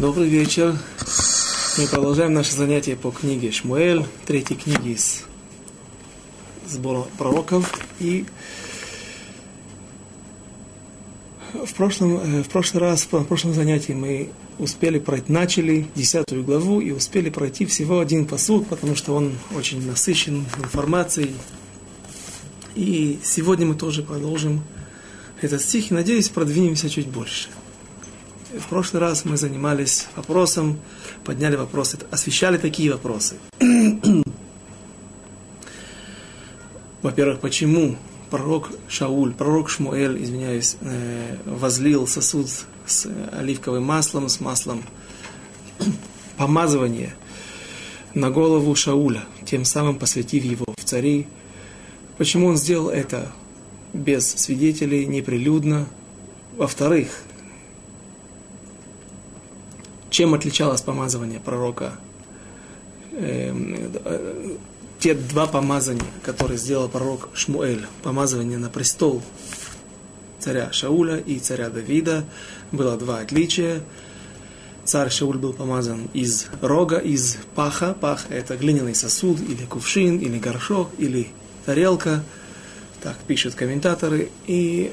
Добрый вечер. Мы продолжаем наше занятие по книге Шмуэль, третьей книге из сбора пророков. И в прошлом, э, в прошлый раз, в прошлом занятии мы успели пройти, начали десятую главу и успели пройти всего один посуд, потому что он очень насыщен информацией. И сегодня мы тоже продолжим этот стих и, надеюсь, продвинемся чуть больше. В прошлый раз мы занимались вопросом, подняли вопросы, освещали такие вопросы. Во-первых, почему пророк Шауль, пророк Шмуэль, извиняюсь, э, возлил сосуд с оливковым маслом, с маслом помазывания на голову Шауля, тем самым посвятив его в цари. Почему он сделал это без свидетелей, неприлюдно? Во-вторых, чем отличалось помазывание пророка? Эм, э, те два помазания, которые сделал пророк Шмуэль, помазывание на престол царя Шауля и царя Давида, было два отличия. Царь Шауль был помазан из рога, из паха. Пах – это глиняный сосуд, или кувшин, или горшок, или тарелка. Так пишут комментаторы. И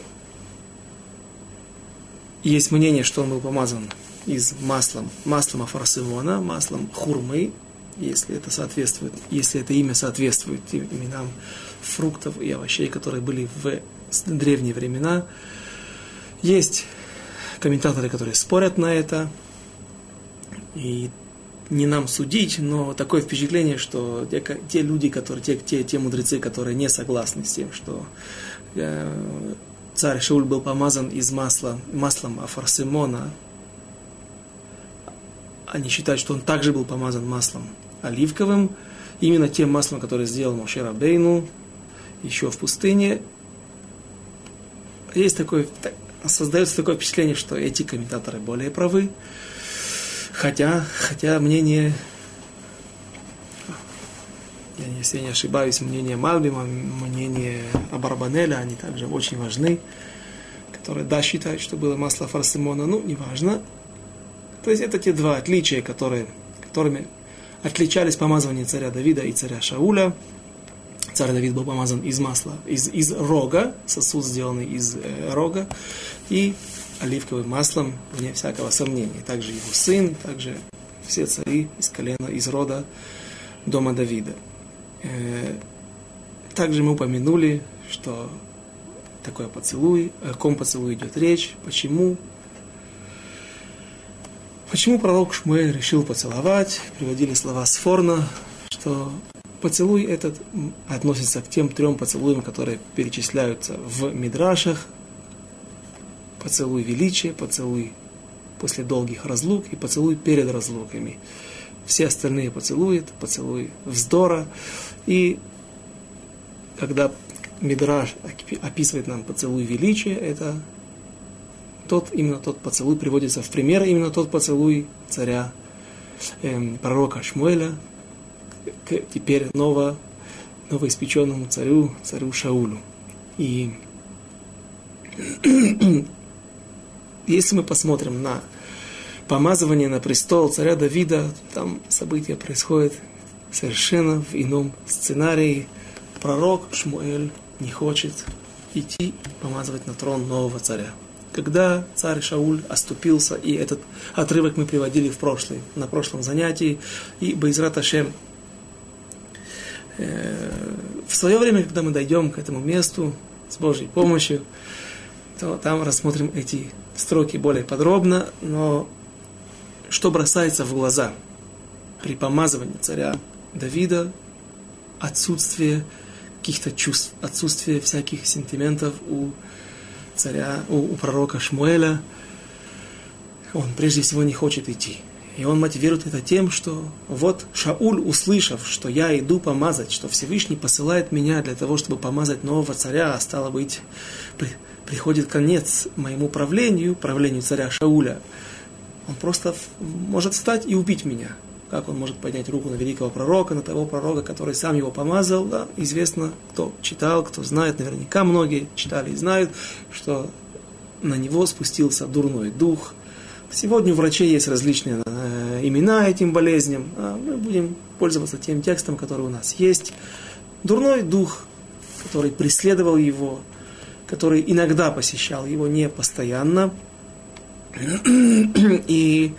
есть мнение, что он был помазан из маслом, маслом афарсимона, маслом хурмы, если это соответствует, если это имя соответствует именам фруктов и овощей, которые были в древние времена. Есть комментаторы, которые спорят на это, и не нам судить, но такое впечатление, что те, те люди, которые, те, те, те мудрецы, которые не согласны с тем, что э, царь Шауль был помазан из масла, маслом афарсимона, они считают, что он также был помазан маслом оливковым, именно тем маслом, которое сделал Моше Бейну еще в пустыне. Есть такое, создается такое впечатление, что эти комментаторы более правы, хотя, хотя мнение, если я не ошибаюсь, мнение Мальбима, мнение Абарбанеля, они также очень важны, которые, да, считают, что было масло фарсимона, ну, неважно, то есть это те два отличия, которые, которыми отличались помазывание царя Давида и царя Шауля. Царь Давид был помазан из масла, из, из рога, сосуд сделанный из э, рога, и оливковым маслом, вне всякого сомнения. Также его сын, также все цари из колена, из рода дома Давида. Э, также мы упомянули, что такое поцелуй, о ком поцелуй идет речь, почему, Почему пророк Шмуэль решил поцеловать? Приводили слова Сфорна, что поцелуй этот относится к тем трем поцелуям, которые перечисляются в Мидрашах. Поцелуй величия, поцелуй после долгих разлук и поцелуй перед разлуками. Все остальные поцелуи, поцелуй вздора. И когда Мидраш описывает нам поцелуй величия, это тот, именно тот поцелуй приводится в пример, именно тот поцелуй царя, эм, пророка Шмуэля, к теперь ново, новоиспеченному царю, царю Шаулю. И если мы посмотрим на помазывание на престол царя Давида, там события происходят совершенно в ином сценарии. Пророк Шмуэль не хочет идти помазывать на трон нового царя когда царь Шауль оступился, и этот отрывок мы приводили в прошлый, на прошлом занятии, и Байзрат Ашем, э, в свое время, когда мы дойдем к этому месту с Божьей помощью, то там рассмотрим эти строки более подробно, но что бросается в глаза при помазывании царя Давида, отсутствие каких-то чувств, отсутствие всяких сентиментов у у, у пророка Шмуэля, он прежде всего не хочет идти. И он мотивирует это тем, что вот Шауль, услышав, что я иду помазать, что Всевышний посылает меня для того, чтобы помазать нового царя, а стало быть, при, приходит конец моему правлению, правлению царя Шауля, он просто может встать и убить меня. Как он может поднять руку на великого пророка, на того пророка, который сам его помазал? Да, известно, кто читал, кто знает, наверняка многие читали и знают, что на него спустился дурной дух, Сегодня у врачей есть различные э, имена этим болезням. А мы будем пользоваться тем текстом, который у нас есть. Дурной дух, который преследовал его, который иногда посещал его, не постоянно. И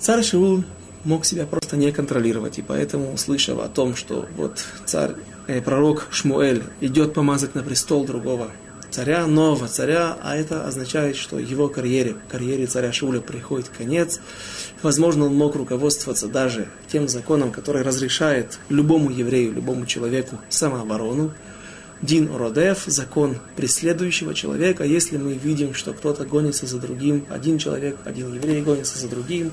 царь Шиул мог себя просто не контролировать. И поэтому, услышав о том, что вот царь, э, пророк Шмуэль идет помазать на престол другого царя, нового царя, а это означает, что его карьере, карьере царя Шауля приходит конец. Возможно, он мог руководствоваться даже тем законом, который разрешает любому еврею, любому человеку самооборону. Дин Родев, закон преследующего человека. Если мы видим, что кто-то гонится за другим, один человек, один еврей гонится за другим,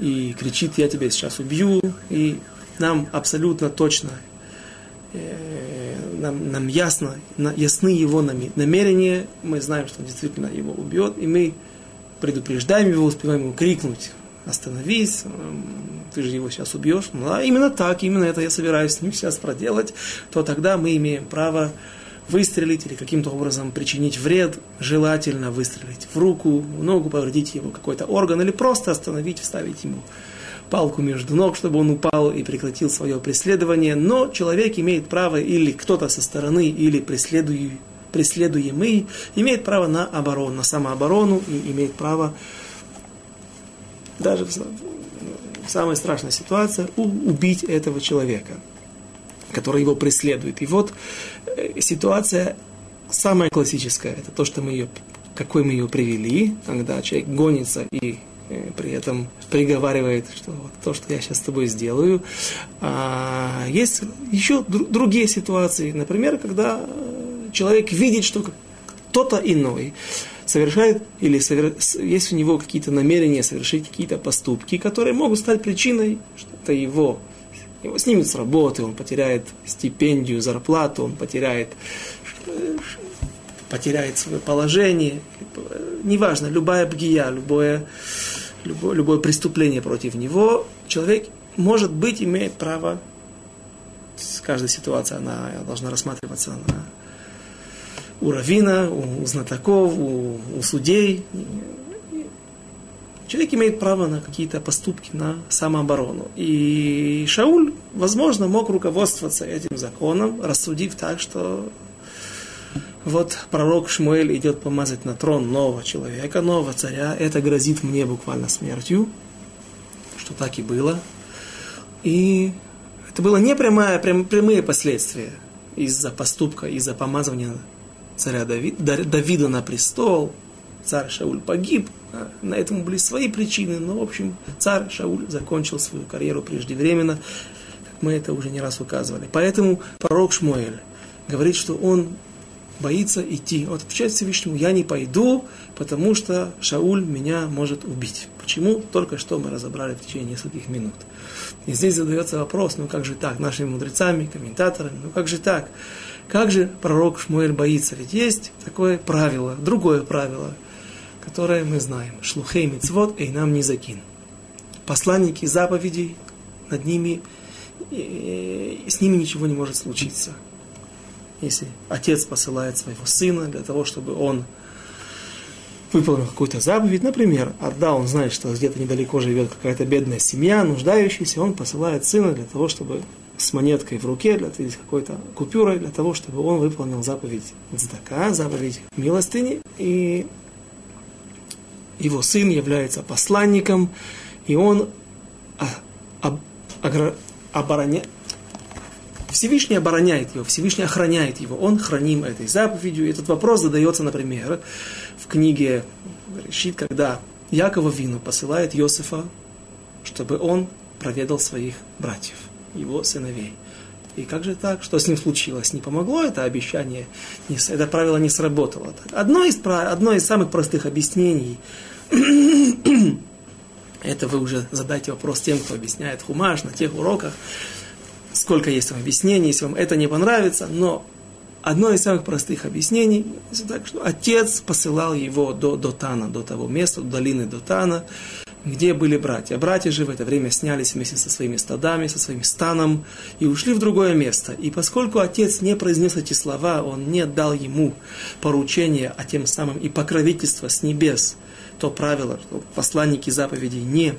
и кричит, я тебя сейчас убью, и нам абсолютно точно э, нам, нам ясно, ясны его намерения, мы знаем, что он действительно его убьет, и мы предупреждаем его, успеваем ему крикнуть, остановись, ты же его сейчас убьешь. Ну, а именно так, именно это я собираюсь с ним сейчас проделать, то тогда мы имеем право выстрелить или каким-то образом причинить вред, желательно выстрелить в руку, в ногу, повредить его какой-то орган или просто остановить, вставить ему палку между ног, чтобы он упал и прекратил свое преследование. Но человек имеет право, или кто-то со стороны, или преследуемый, имеет право на оборону, на самооборону и имеет право даже в, самой страшной ситуации убить этого человека, который его преследует. И вот ситуация самая классическая, это то, что мы ее, какой мы ее привели, когда человек гонится и э, при этом приговаривает, что вот то, что я сейчас с тобой сделаю. А есть еще другие ситуации, например, когда человек видит, что кто-то иной совершает или совер... есть у него какие-то намерения совершить какие-то поступки, которые могут стать причиной, что это его его снимут с работы, он потеряет стипендию, зарплату, он потеряет, потеряет свое положение. Неважно, любая бгия, любое, любое, любое преступление против него, человек, может быть, имеет право, каждая ситуация, она должна рассматриваться на у равина, у знатоков, у, у судей. Человек имеет право на какие-то поступки, на самооборону. И Шауль, возможно, мог руководствоваться этим законом, рассудив так, что вот пророк Шмуэль идет помазать на трон нового человека, нового царя. Это грозит мне буквально смертью, что так и было. И это было не прямое, прям, прямые последствия из-за поступка, из-за помазывания царя Давида, Давида на престол, царь Шауль погиб, на этом были свои причины, но, в общем, царь Шауль закончил свою карьеру преждевременно, как мы это уже не раз указывали. Поэтому пророк Шмуэль говорит, что он боится идти. Вот отвечает Всевышнему, я не пойду, потому что Шауль меня может убить. Почему? Только что мы разобрали в течение нескольких минут. И здесь задается вопрос, ну как же так, нашими мудрецами, комментаторами, ну как же так? Как же пророк Шмуэль боится? Ведь есть такое правило, другое правило, которое мы знаем. Шлухей мицвод и нам не закин. Посланники заповедей, над ними, с ними ничего не может случиться. Если отец посылает своего сына для того, чтобы он выполнил какую-то заповедь, например, отдал, он знает, что где-то недалеко живет какая-то бедная семья, нуждающаяся, он посылает сына для того, чтобы с монеткой в руке, для, или с какой-то купюрой, для того, чтобы он выполнил заповедь Цдака, заповедь милостыни, и его сын является посланником, и он обороняет, Всевышний обороняет его, Всевышний охраняет его, он храним этой заповедью. Этот вопрос задается, например, в книге Решит, когда Якова Вину посылает Иосифа, чтобы он проведал своих братьев его сыновей. И как же так? Что с ним случилось? Не помогло это обещание? Это правило не сработало. Одно из, одно из самых простых объяснений, это вы уже задайте вопрос тем, кто объясняет хумаш на тех уроках, сколько есть там объяснений, если вам это не понравится, но одно из самых простых объяснений, так, что отец посылал его до Дотана, до того места, до долины Дотана, где были братья. Братья же в это время снялись вместе со своими стадами, со своим станом и ушли в другое место. И поскольку отец не произнес эти слова, он не дал ему поручения, а тем самым и покровительство с небес то правило, что посланники заповедей не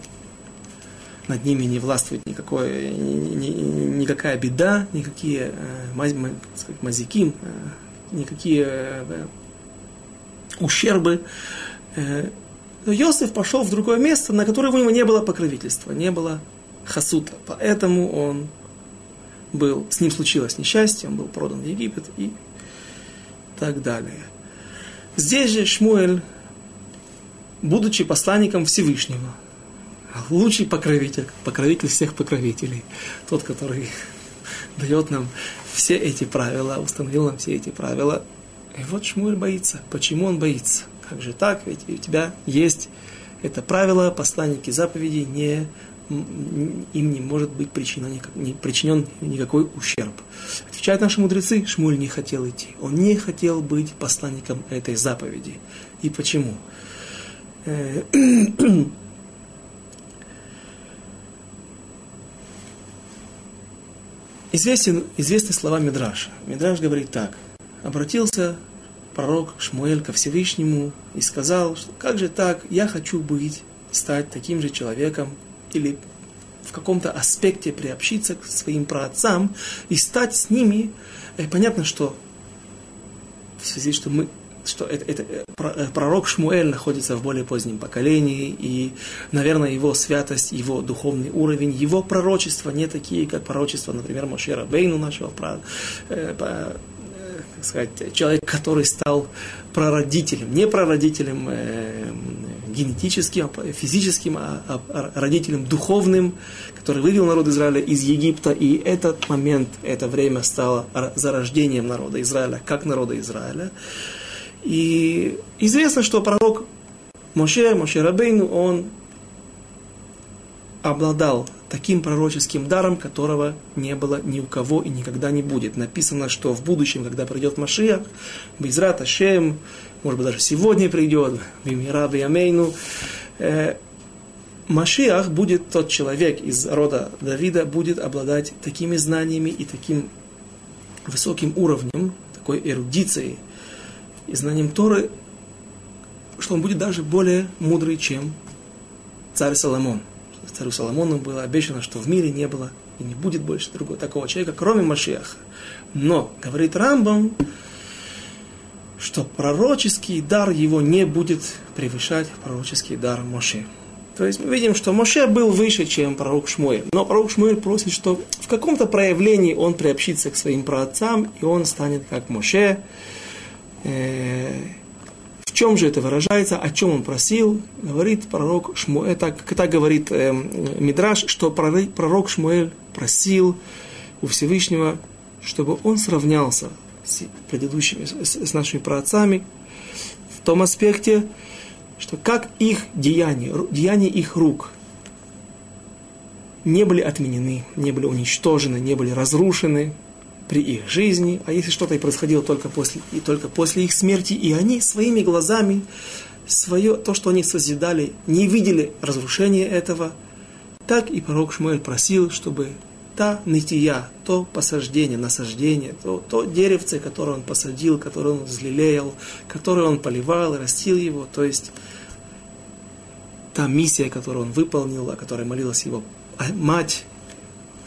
над ними не властвует никакой, ни, ни, никакая беда, никакие э, мазики, э, никакие э, ущербы. Э, Йосиф пошел в другое место, на которое у него не было покровительства, не было хасута. Поэтому он был, с ним случилось несчастье, он был продан в Египет и так далее. Здесь же Шмуэль, будучи посланником Всевышнего, лучший покровитель, покровитель всех покровителей, тот, который дает нам все эти правила, установил нам все эти правила. И вот Шмуэль боится. Почему он боится? Как же так? Ведь у тебя есть это правило, посланники заповедей, не, им не может быть причинен, не причинен никакой ущерб. Отвечают наши мудрецы, Шмуль не хотел идти. Он не хотел быть посланником этой заповеди. И почему? Э, Известен, известны слова Мидраша. Мидраш говорит так. Обратился пророк Шмуэль ко Всевышнему и сказал, что как же так, я хочу быть, стать таким же человеком или в каком-то аспекте приобщиться к своим праотцам и стать с ними. И понятно, что в связи, что мы что это, это, э, э, пророк Шмуэль находится в более позднем поколении, и, наверное, его святость, его духовный уровень, его пророчества не такие, как пророчества, например, Мошера Бейну, нашего э, как сказать, человек, который стал прародителем, не прародителем э, генетическим, а физическим, а, а родителем духовным, который вывел народ Израиля из Египта, и этот момент, это время стало зарождением народа Израиля, как народа Израиля. И известно, что пророк Моше, Моше Рабейну, он обладал таким пророческим даром, которого не было ни у кого и никогда не будет. Написано, что в будущем, когда придет Машиах, Безрат Ашем, может быть, даже сегодня придет, Бимира Биамейну, э, Машиах будет тот человек из рода Давида, будет обладать такими знаниями и таким высоким уровнем, такой эрудицией и знанием Торы, что он будет даже более мудрый, чем царь Соломон царю Соломону было обещано, что в мире не было и не будет больше другого такого человека, кроме Машеха. Но, говорит Рамбам, что пророческий дар его не будет превышать пророческий дар Моше. То есть мы видим, что Моше был выше, чем пророк Шмуэль. Но пророк Шмуэль просит, что в каком-то проявлении он приобщится к своим праотцам, и он станет как Моше. Э, в чем же это выражается, о чем он просил? Говорит пророк Шмуэль, так, так говорит э, Мидраш, что пророк Шмуэль просил у Всевышнего, чтобы он сравнялся с предыдущими, с, с нашими праотцами в том аспекте, что как их деяния, деяния их рук не были отменены, не были уничтожены, не были разрушены, при их жизни, а если что-то и происходило только после, и только после их смерти, и они своими глазами, свое, то, что они созидали, не видели разрушения этого, так и пророк Шмуэль просил, чтобы та нытия, то посаждение, насаждение, то, то деревце, которое он посадил, которое он взлелеял, которое он поливал, растил его, то есть та миссия, которую он выполнил, о которой молилась его мать,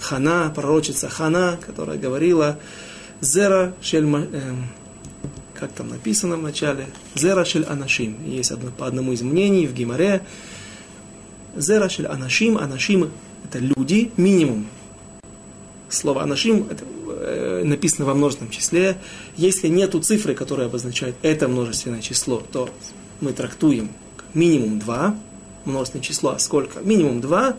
Хана, пророчица Хана, которая говорила Зера шель, э, как там написано в начале, Зера шель анашим. Есть одно, по одному из мнений в Гимаре. Зера шель анашим, анашим это люди, минимум. Слово анашим это, э, написано во множественном числе. Если нету цифры, которая обозначает это множественное число, то мы трактуем минимум два, множественное число, а сколько? Минимум два.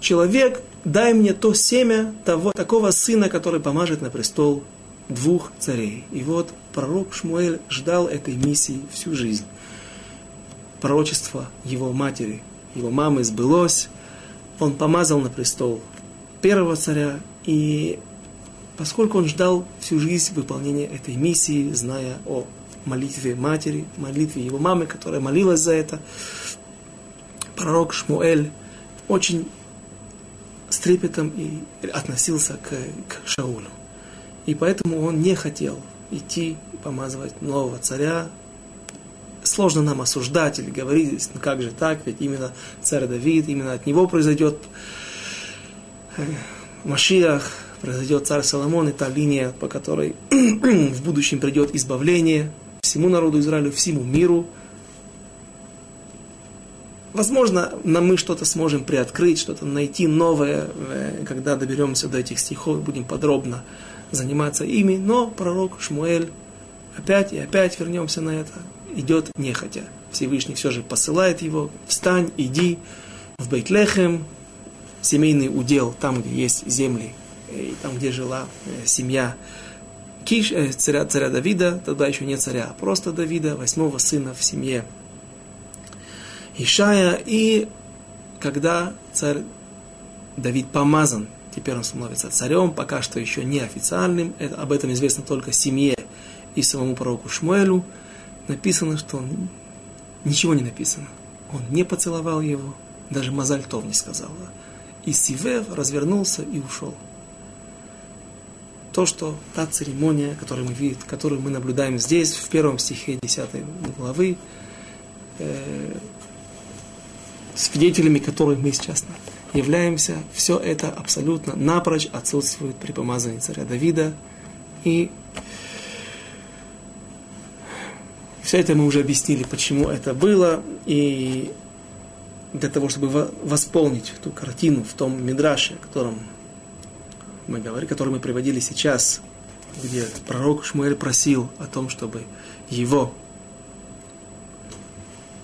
Человек дай мне то семя того, такого сына, который помажет на престол двух царей. И вот пророк Шмуэль ждал этой миссии всю жизнь. Пророчество его матери, его мамы сбылось. Он помазал на престол первого царя. И поскольку он ждал всю жизнь выполнения этой миссии, зная о молитве матери, молитве его мамы, которая молилась за это, пророк Шмуэль очень с трепетом и относился к, к Шаулю. И поэтому он не хотел идти помазывать нового царя, сложно нам осуждать или говорить, ну как же так, ведь именно царь Давид, именно от него произойдет э, Машиах, произойдет царь Соломон, та линия, по которой в будущем придет избавление всему народу Израилю, всему миру. Возможно, нам мы что-то сможем приоткрыть, что-то найти новое, э, когда доберемся до этих стихов, будем подробно заниматься ими, но пророк Шмуэль, опять и опять вернемся на это, идет нехотя. Всевышний все же посылает его, встань, иди в Бейтлехем, семейный удел, там, где есть земли, и там, где жила э, семья Киш, э, царя, царя Давида, тогда еще не царя, а просто Давида, восьмого сына в семье Ишая. И когда царь Давид помазан, теперь он становится царем, пока что еще не официальным, это, об этом известно только семье и самому пророку Шмуэлю, написано, что он, ничего не написано. Он не поцеловал его, даже Мазальтов не сказал. И Сивев развернулся и ушел то, что та церемония, которую мы видим, которую мы наблюдаем здесь, в первом стихе 10 главы, э, свидетелями которых мы сейчас являемся, все это абсолютно напрочь отсутствует при помазании царя Давида. И все это мы уже объяснили, почему это было, и для того, чтобы восполнить ту картину в том мидраше, о котором мы говорили, который мы приводили сейчас, где пророк Шмуэль просил о том, чтобы его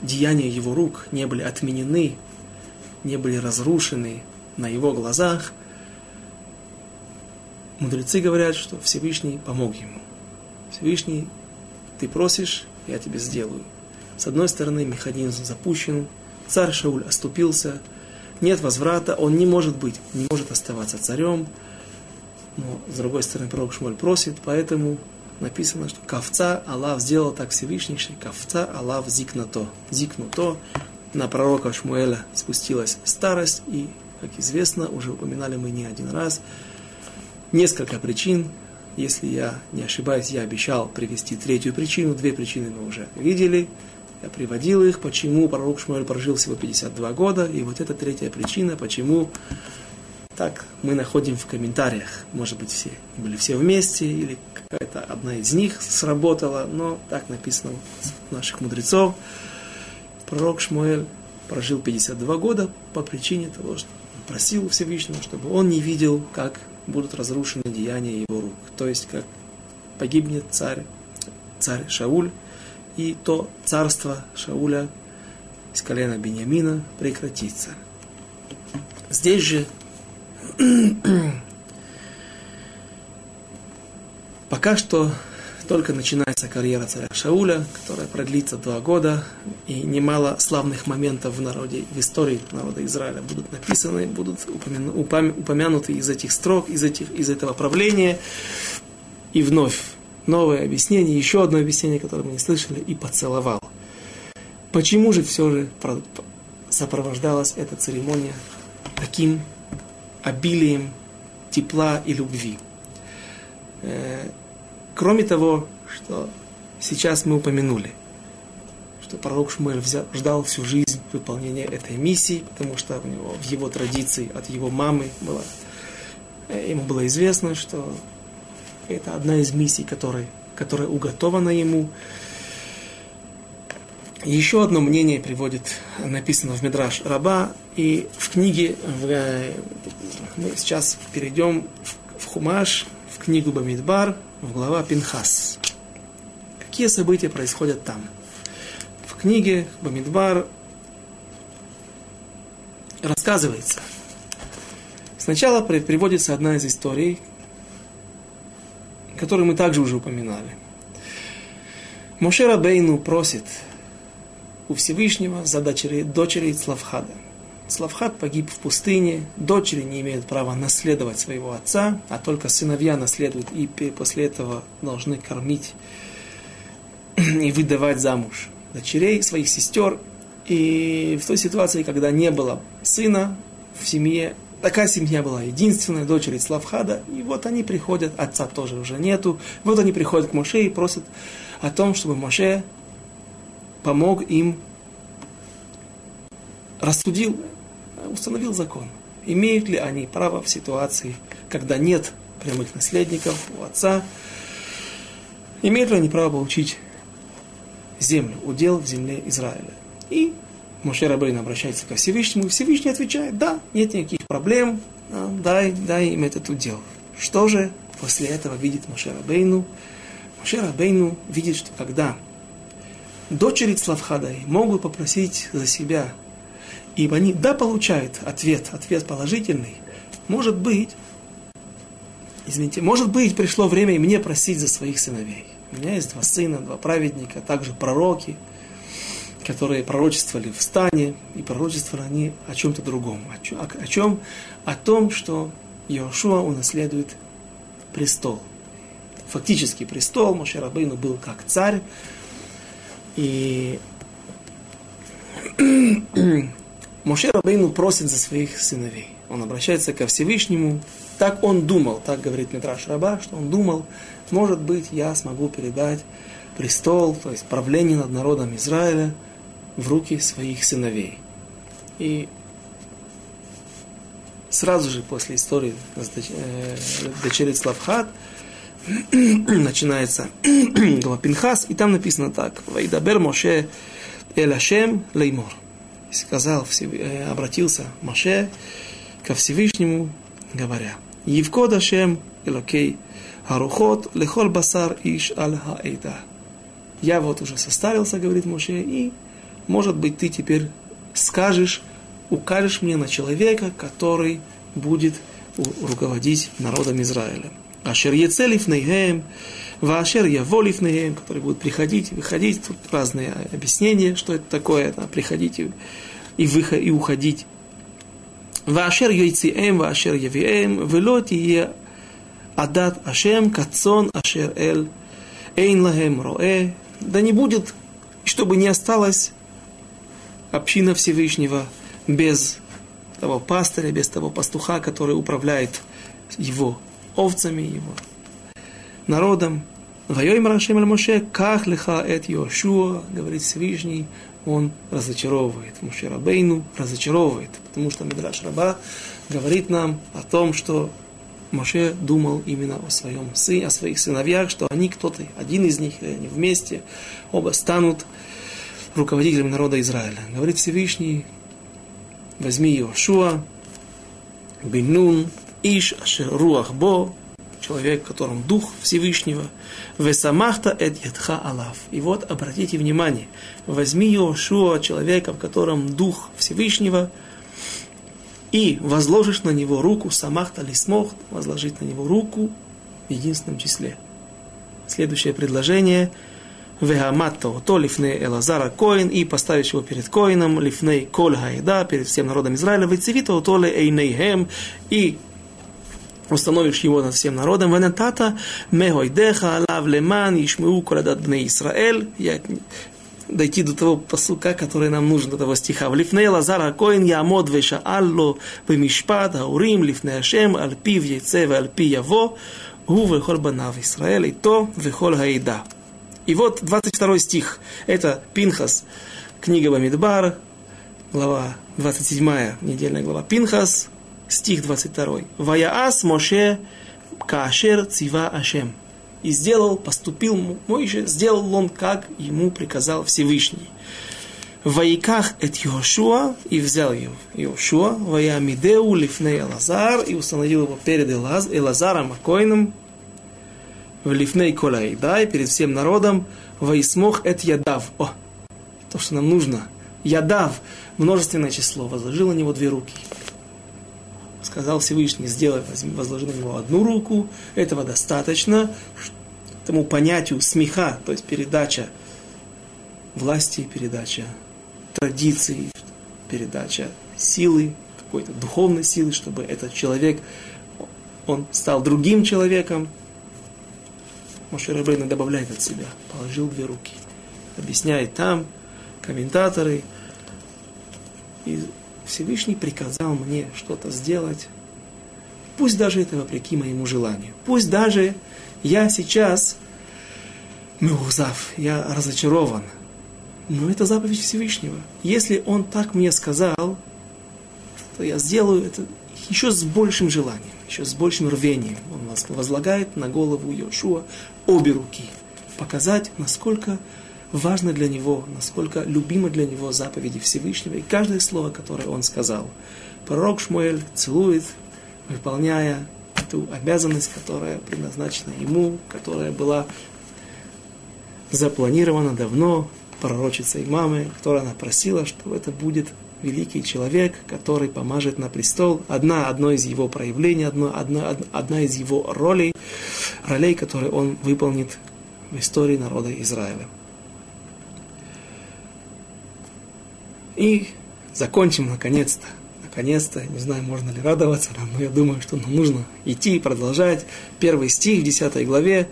деяния его рук не были отменены, не были разрушены на его глазах, мудрецы говорят, что Всевышний помог ему. Всевышний, ты просишь, я тебе сделаю. С одной стороны, механизм запущен, царь Шауль оступился, нет возврата, он не может быть, не может оставаться царем, но, с другой стороны, пророк Шмоль просит, поэтому написано, что ковца Аллах сделал так Всевышний, ковца Аллах зикнато. Зикнуто. На пророка Шмуэля спустилась старость, и, как известно, уже упоминали мы не один раз, несколько причин. Если я не ошибаюсь, я обещал привести третью причину. Две причины мы уже видели. Я приводил их, почему пророк Шмуэль прожил всего 52 года. И вот это третья причина, почему так мы находим в комментариях. Может быть, все были все вместе, или какая-то одна из них сработала, но так написано у наших мудрецов. Пророк Шмуэль прожил 52 года по причине того, что он просил Всевышнего, чтобы он не видел, как будут разрушены деяния его рук. То есть, как погибнет царь, царь Шауль, и то царство Шауля из колена Бениамина прекратится. Здесь же Пока что только начинается карьера царя Шауля, которая продлится два года, и немало славных моментов в народе, в истории народа Израиля будут написаны, будут упомяну, упомянуты из этих строк, из, этих, из этого правления. И вновь новое объяснение, еще одно объяснение, которое мы не слышали, и поцеловал. Почему же все же сопровождалась эта церемония таким обилием тепла и любви. Э, кроме того, что сейчас мы упомянули, что пророк Шмуэль взял, ждал всю жизнь выполнения этой миссии, потому что у него, в его традиции от его мамы было, э, ему было известно, что это одна из миссий, которая, которая уготована ему. Еще одно мнение приводит, написано в Мидраш Раба, и в книге, в, э, мы сейчас перейдем в, в Хумаш, книгу Бамидбар, в глава Пинхас. Какие события происходят там? В книге Бамидбар рассказывается. Сначала приводится одна из историй, которую мы также уже упоминали. Мошера Бейну просит – у Всевышнего за дочери, дочери Славхада. Славхад погиб в пустыне, дочери не имеют права наследовать своего отца, а только сыновья наследуют и после этого должны кормить и выдавать замуж дочерей своих сестер. И в той ситуации, когда не было сына в семье, такая семья была единственная, дочери Славхада, и вот они приходят, отца тоже уже нету, вот они приходят к Моше и просят о том, чтобы Моше помог им, рассудил, установил закон. Имеют ли они право в ситуации, когда нет прямых наследников у отца, имеют ли они право получить землю, удел в земле Израиля. И Моше Рабейн обращается ко Всевышнему, и Всевышний отвечает, да, нет никаких проблем, дай, дай им этот удел. Что же после этого видит Моше Рабейну? Моше Рабейну видит, что когда дочери Славхадай могут попросить за себя, и они, да, получают ответ, ответ положительный, может быть, извините, может быть, пришло время и мне просить за своих сыновей. У меня есть два сына, два праведника, также пророки, которые пророчествовали в стане, и пророчествовали они о чем-то другом. О чем? О, чем? о том, что Иошуа унаследует престол. Фактически престол Моше Рабейну был как царь, и Моше Рабейну просит за своих сыновей. Он обращается ко Всевышнему. Так он думал, так говорит Митраш Раба, что он думал, может быть, я смогу передать престол, то есть правление над народом Израиля в руки своих сыновей. И сразу же после истории э, дочери Славхат начинается глава Пинхас, и там написано так. Вайдабер Моше Элашем Леймор. Сказал, э, обратился Моше ко Всевышнему, говоря, Евкод Ашем Элокей Арухот Лехол Басар Иш Аль Хаэйда. Я вот уже составился, говорит Моше, и, может быть, ты теперь скажешь, укажешь мне на человека, который будет руководить народом Израиля. Ашер Ецелиф Нейгем, Вашер Яволиф Нейгем, который будет приходить, выходить. Тут разные объяснения, что это такое, это приходить и, и, выходить, и уходить. Вашер Йойциэм, Вашер Явиэм, Велоти Е Адат Ашем, Кацон Ашер Эль, Эйн Лахем Роэ. Да не будет, чтобы не осталось община Всевышнего без того пастыря, без того пастуха, который управляет его овцами, его народом. Вайой Марашем Аль Моше, как лиха эт Йошуа, говорит Всевышний, он разочаровывает Моше Рабейну, разочаровывает, потому что Мидраш Раба говорит нам о том, что Моше думал именно о своем сыне, о своих сыновьях, что они кто-то, один из них, они вместе, оба станут руководителями народа Израиля. Говорит Всевышний, возьми Иошуа, Бенун, Иш, Ашер Руах Бо, человек, в котором Дух Всевышнего, Весамахта эт ядха алав. И вот обратите внимание, возьми Иошуа, человека, в котором Дух Всевышнего, и возложишь на него руку, самахта лисмох, возложить на него руку в единственном числе. Следующее предложение – Вегаматто, то лифней Элазара Коин, и поставишь его перед Коином, лифней Коль Хайда, перед всем народом Израиля, вецевито то ли Эйнейхем, и установишь его над всем народом, венатата мегойдеха алав леман ишмеу коладат бней Израиль, я дойти до того посука, который нам нужен, до того стиха. В лифней Лазар Коин ямод веша алло бемишпат аурим лифней Ашем аль пив яйце аль пи яво гу вехол банав Израиль и то вехол хаида. И вот 22 стих. Это Пинхас, книга Бамидбар, глава 27, недельная глава Пинхас, стих 22. Ваяас Моше Кашер Цива Ашем. И сделал, поступил Моише, сделал он, как ему приказал Всевышний. Ваиках эт Йошуа, и взял его, Йошуа, Ваямидеу лифней Элазар, и установил его перед Элаз, Элазаром Акоином, в лифней колай, да, и перед всем народом, воисмох эт ядав. О, то, что нам нужно. Ядав, множественное число, возложил на него две руки. Сказал Всевышний, сделай, возьми, возложи на него одну руку, этого достаточно, тому понятию смеха, то есть передача власти, передача традиций, передача силы, какой-то духовной силы, чтобы этот человек, он стал другим человеком, Моше Рабейна добавляет от себя, положил две руки. Объясняет там комментаторы. И Всевышний приказал мне что-то сделать. Пусть даже это вопреки моему желанию. Пусть даже я сейчас меузав, я разочарован. Но это заповедь Всевышнего. Если он так мне сказал, то я сделаю это еще с большим желанием, еще с большим рвением. Он возлагает на голову Йошуа обе руки. Показать, насколько важно для него, насколько любимо для него заповеди Всевышнего и каждое слово, которое он сказал. Пророк Шмуэль целует, выполняя ту обязанность, которая предназначена ему, которая была запланирована давно пророчицей мамы, которая она просила, что это будет великий человек, который помажет на престол. Одна, одно из его проявлений, одно, одна, одна из его ролей, ролей, которые он выполнит в истории народа Израиля. И закончим наконец-то. Наконец-то, не знаю, можно ли радоваться но я думаю, что нам нужно идти и продолжать. Первый стих в 10 главе.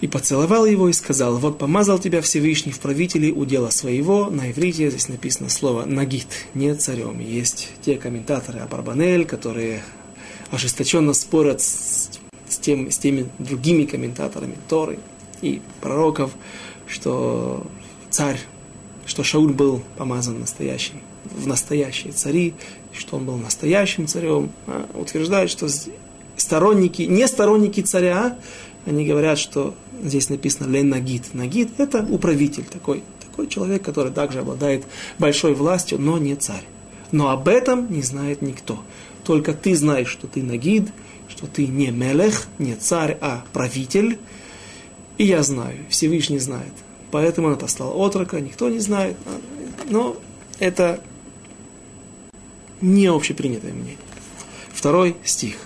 И поцеловал его и сказал, вот помазал тебя Всевышний в правителей удела своего. На иврите здесь написано слово «нагит», не царем. Есть те комментаторы Абарбанель, которые ожесточенно спорят с, с, тем, с теми другими комментаторами Торы и пророков, что царь, что Шауль был помазан настоящим, в настоящие цари, что он был настоящим царем. А утверждают, что сторонники, не сторонники царя, они говорят, что здесь написано лен нагид. Нагид – это управитель такой, такой человек, который также обладает большой властью, но не царь. Но об этом не знает никто. Только ты знаешь, что ты нагид, что ты не мелех, не царь, а правитель. И я знаю, Всевышний знает. Поэтому он отослал отрока, никто не знает. Но это не общепринятое мнение. Второй стих.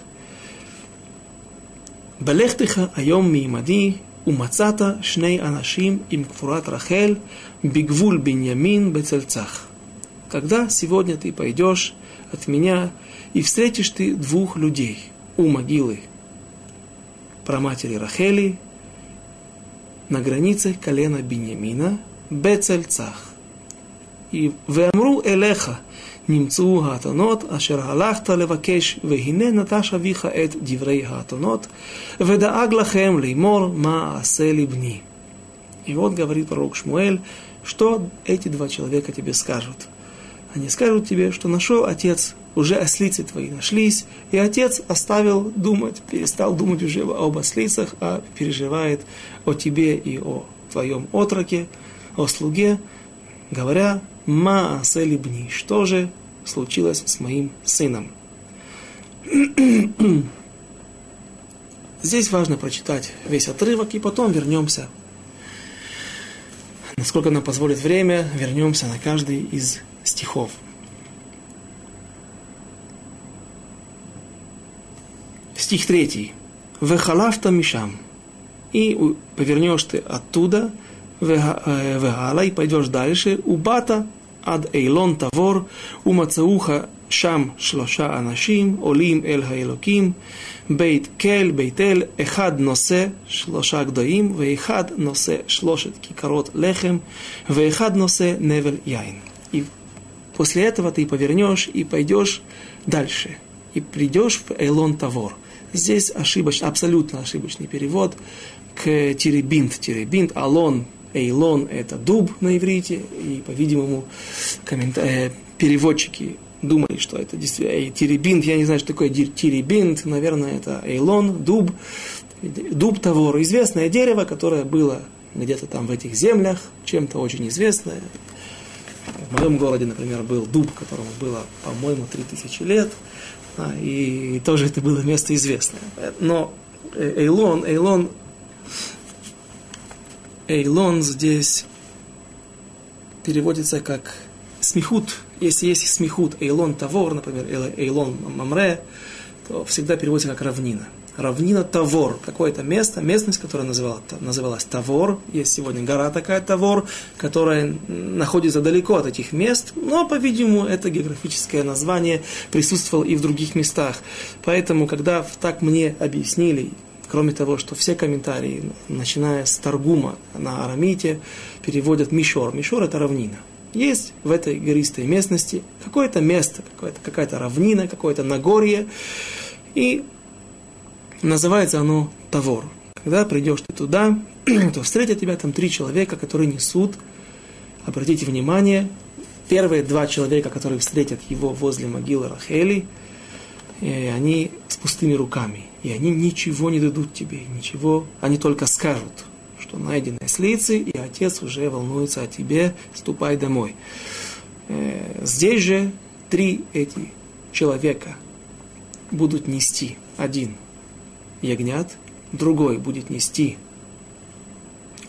Балехтиха айом миимади умацата шней анашим им кфурат рахель бигвуль биньямин бецельцах. Когда сегодня ты пойдешь от меня и встретишь ты двух людей у могилы про матери Рахели на границе колена Беньямина, Бецельцах. И «Веамру элеха немцу гатонот, ашер галахта левакеш, вегине наташа виха эт диврей гатонот, ведааг лахем леймор ма асели бни». И вот говорит пророк Шмуэль, что эти два человека тебе скажут. Они скажут тебе, что нашел отец уже ослицы твои нашлись, и отец оставил думать, перестал думать уже об ослицах, а переживает о тебе и о твоем отроке, о слуге, говоря, Ма селибни, что же случилось с моим сыном? Здесь важно прочитать весь отрывок и потом вернемся. Насколько нам позволит время, вернемся на каждый из стихов. Стих третий. Вехалафта мишам. И повернешь ты оттуда, והלאה, пойдешь дальше, убата עד אילון תבור, ומצאוך שם שלושה אנשים עולים אל האלוקים, בית כל, בית אל, אחד נושא שלושה גדיים, ואחד נושא שלושת כיכרות לחם, ואחד носэ невель яин. И после этого ты повернешь и пойдешь дальше. И придешь в Эйлон Тавор. Здесь ошибочный, абсолютно ошибочный перевод к Теребинт. Теребинт, Алон, Эйлон – это дуб на иврите, и, по-видимому, коммент... э, переводчики думали, что это действительно э, теребинт, я не знаю, что такое теребинт, наверное, это эйлон, дуб, дуб Тавор, известное дерево, которое было где-то там в этих землях, чем-то очень известное. В моем городе, например, был дуб, которому было, по-моему, 3000 лет, а, и тоже это было место известное. Но э, Эйлон, Эйлон Эйлон здесь переводится как смехут. Если есть смехут Эйлон Тавор, например, Эйлон Мамре, то всегда переводится как равнина. Равнина Тавор, какое-то место, местность, которая называлась, называлась Тавор. Есть сегодня гора такая Тавор, которая находится далеко от этих мест, но, по-видимому, это географическое название присутствовало и в других местах. Поэтому, когда так мне объяснили, Кроме того, что все комментарии, начиная с Таргума на арамите, переводят Мишор. Мишор – это равнина. Есть в этой гористой местности какое-то место, какая-то равнина, какое-то Нагорье, и называется оно Тавор. Когда придешь ты туда, то встретят тебя там три человека, которые несут обратите внимание, первые два человека, которые встретят его возле могилы Рахели, э, они с пустыми руками. И они ничего не дадут тебе, ничего, они только скажут, что найдены слицы, и отец уже волнуется о тебе, ступай домой. Э, здесь же три эти человека будут нести. Один ягнят, другой будет нести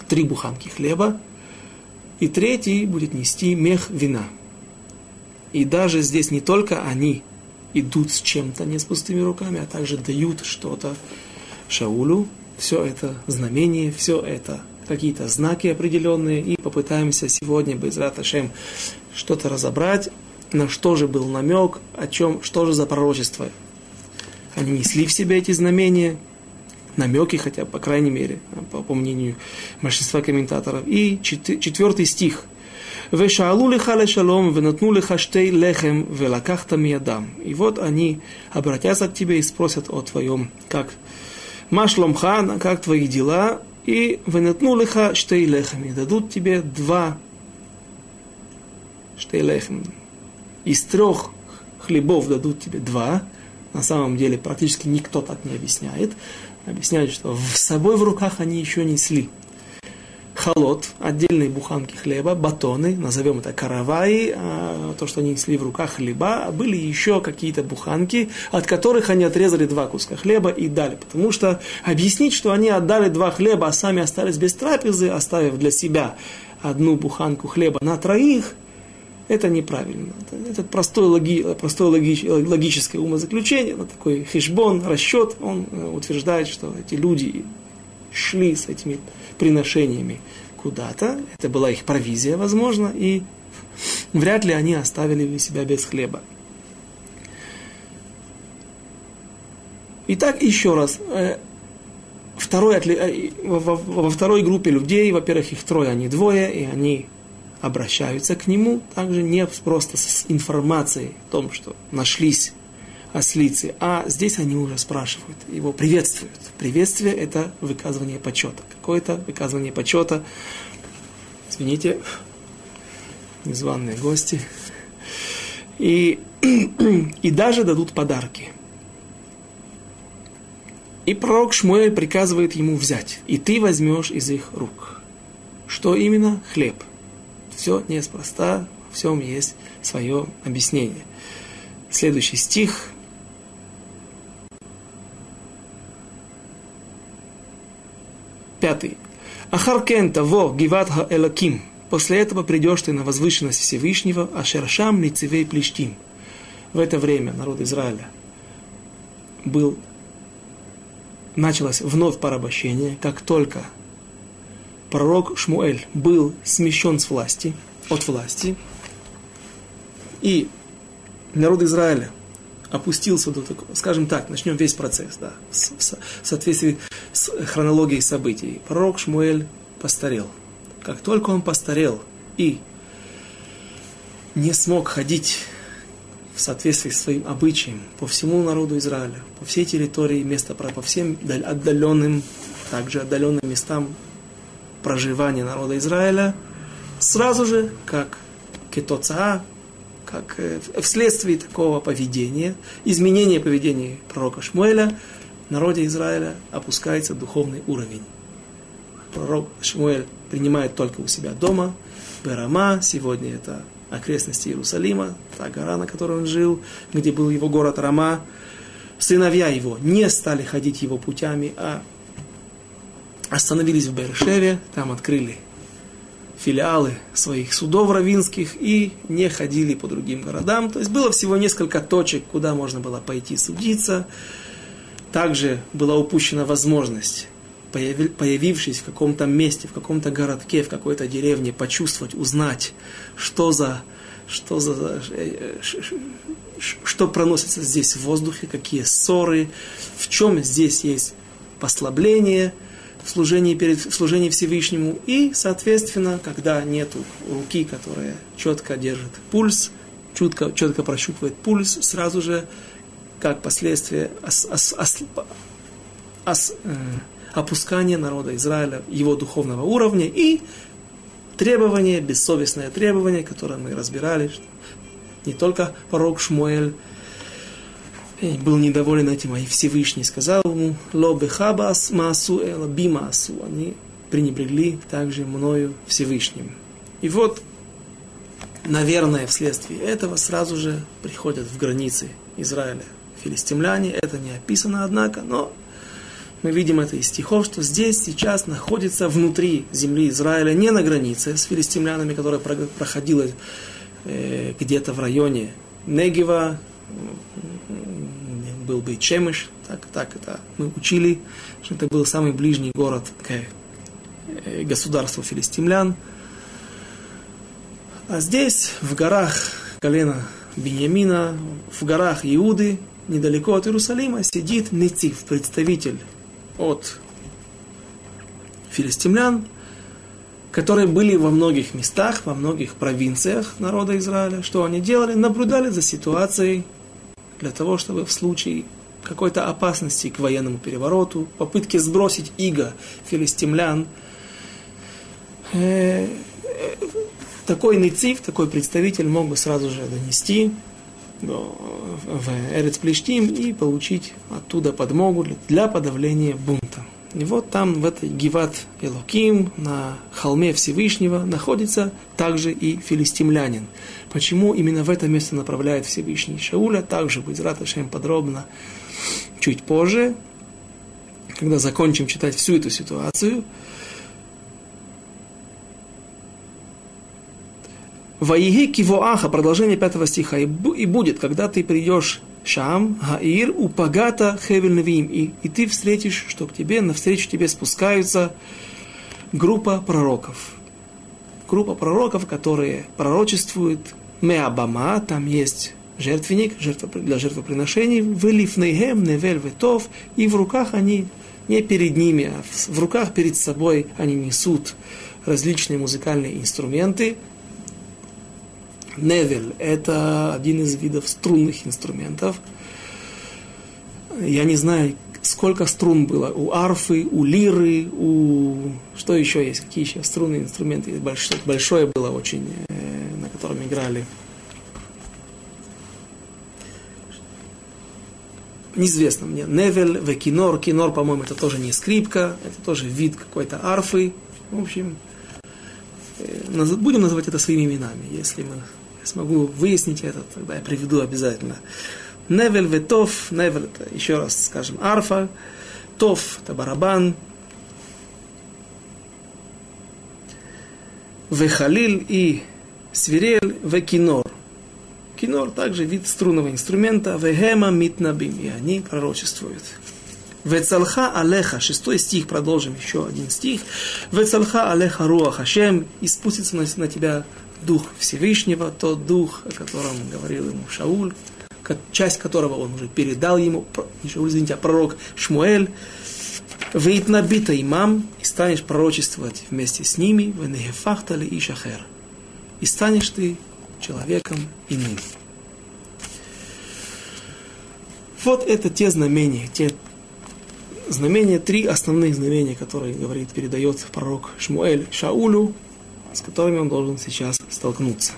три буханки хлеба, и третий будет нести мех вина. И даже здесь не только они идут с чем-то, не с пустыми руками, а также дают что-то Шаулю. Все это знамение, все это какие-то знаки определенные, и попытаемся сегодня, без Раташем, что-то разобрать, на что же был намек, о чем, что же за пророчество. Они несли в себе эти знамения, намеки хотя по крайней мере, по, по мнению большинства комментаторов. И четвертый стих. «Вешаалу лиха лешалом, венатну лиха лехем, велакахта миядам». И вот они обратятся к тебе и спросят о твоем, как Машломхан, как твои дела, и венатну лиха лехем, и дадут тебе два штей лехем. Из трех хлебов дадут тебе два, на самом деле практически никто так не объясняет. Объясняют, что с собой в руках они еще несли холод, отдельные буханки хлеба, батоны, назовем это караваи, а то, что они несли в руках хлеба, были еще какие-то буханки, от которых они отрезали два куска хлеба и дали. Потому что объяснить, что они отдали два хлеба, а сами остались без трапезы, оставив для себя одну буханку хлеба на троих, это неправильно. Это простое, логи, простое логи, логическое умозаключение, это такой хешбон, расчет. Он э, утверждает, что эти люди шли с этими приношениями куда-то. Это была их провизия, возможно, и вряд ли они оставили себя без хлеба. Итак, еще раз. Э, второй, э, во, во второй группе людей, во-первых, их трое, они двое, и они обращаются к нему также не просто с информацией о том, что нашлись ослицы, а здесь они уже спрашивают, его приветствуют. Приветствие – это выказывание почета. Какое-то выказывание почета. Извините, незваные гости. И, и даже дадут подарки. И пророк Шмуэль приказывает ему взять. И ты возьмешь из их рук. Что именно? Хлеб – все неспроста, во всем есть свое объяснение. Следующий стих. Пятый. Ахаркен того гиват элаким. После этого придешь ты на возвышенность Всевышнего, а шершам лицевей плештим. В это время народ Израиля был, началось вновь порабощение, как только пророк Шмуэль был смещен с власти, от власти, и народ Израиля опустился до такого, скажем так, начнем весь процесс, да, в соответствии с хронологией событий. Пророк Шмуэль постарел. Как только он постарел и не смог ходить в соответствии с своим обычаем по всему народу Израиля, по всей территории места, по всем отдаленным, также отдаленным местам проживания народа Израиля сразу же, как кетоца, как э, вследствие такого поведения, изменения поведения пророка Шмуэля, в народе Израиля опускается духовный уровень. Пророк Шмуэль принимает только у себя дома, Берама, сегодня это окрестности Иерусалима, та гора, на которой он жил, где был его город Рама. Сыновья его не стали ходить его путями, а остановились в Бершеве, там открыли филиалы своих судов равинских и не ходили по другим городам. То есть было всего несколько точек, куда можно было пойти судиться. Также была упущена возможность, появившись в каком-то месте, в каком-то городке, в какой-то деревне, почувствовать, узнать, что за, что за, э, что проносится здесь в воздухе, какие ссоры, в чем здесь есть послабление – в служении, перед, в служении Всевышнему. И, соответственно, когда нет руки, которая четко держит пульс, четко, четко прощупывает пульс, сразу же, как последствие ос, ос, ос, э, опускания народа Израиля, его духовного уровня и требование, бессовестное требование, которое мы разбирали, не только пророк Шмуэль был недоволен этим, а и Всевышний сказал ему, «Ло бехабас маасу эла би маасу». Они пренебрегли также мною Всевышним. И вот, наверное, вследствие этого сразу же приходят в границы Израиля филистимляне. Это не описано, однако, но мы видим это из стихов, что здесь сейчас находится внутри земли Израиля, не на границе с филистимлянами, которая проходила э, где-то в районе Негева, был бы Чемыш, так, так это мы учили, что это был самый ближний город к э, государству филистимлян. А здесь, в горах колена Беньямина, в горах Иуды, недалеко от Иерусалима, сидит Нецив, представитель от филистимлян, которые были во многих местах, во многих провинциях народа Израиля. Что они делали? Наблюдали за ситуацией для того, чтобы в случае какой-то опасности к военному перевороту, попытки сбросить иго филистимлян, э, такой нецив, такой представитель мог бы сразу же донести в Эрец и получить оттуда подмогу для подавления бунта. И вот там, в этой Гиват Элоким, на холме Всевышнего, находится также и филистимлянин. Почему именно в это место направляет Всевышний Шауля, также будет Раташем подробно чуть позже, когда закончим читать всю эту ситуацию – Ваиги кивоаха, продолжение пятого стиха, и, будет, когда ты придешь Шам, Гаир, Упагата, Хевель Навиим, и, и ты встретишь, что к тебе, навстречу тебе спускаются группа пророков. Группа пророков, которые пророчествуют Меабама, там есть жертвенник для жертвоприношений, Велифнейгем, Невель, Ветов, и в руках они, не перед ними, а в руках перед собой они несут различные музыкальные инструменты, Невель – это один из видов струнных инструментов. Я не знаю, сколько струн было у арфы, у лиры, у... Что еще есть? Какие еще струнные инструменты? Большое, было очень, э, на котором играли. Неизвестно мне. Невель, векинор. Кинор, по-моему, это тоже не скрипка, это тоже вид какой-то арфы. В общем, э, будем называть это своими именами, если мы смогу выяснить это, тогда я приведу обязательно. Невель ветов, невель это еще раз скажем арфа, тов это барабан, вехалиль и свирель, векинор. Кинор также вид струнного инструмента, вехема митнабим, и они пророчествуют. Вецалха алеха, шестой стих, продолжим еще один стих. Вецалха алеха руах Хашем, и спустится на, на тебя Дух Всевышнего, тот Дух, о котором говорил ему Шауль, часть которого он уже передал ему, не Шауль, извините, а пророк Шмуэль, «Вейт набита имам, и станешь пророчествовать вместе с ними, венегефахтали и шахер, и станешь ты человеком иным». Вот это те знамения, те знамения, три основных знамения, которые, говорит, передает пророк Шмуэль Шаулю, с которыми он должен сейчас столкнуться.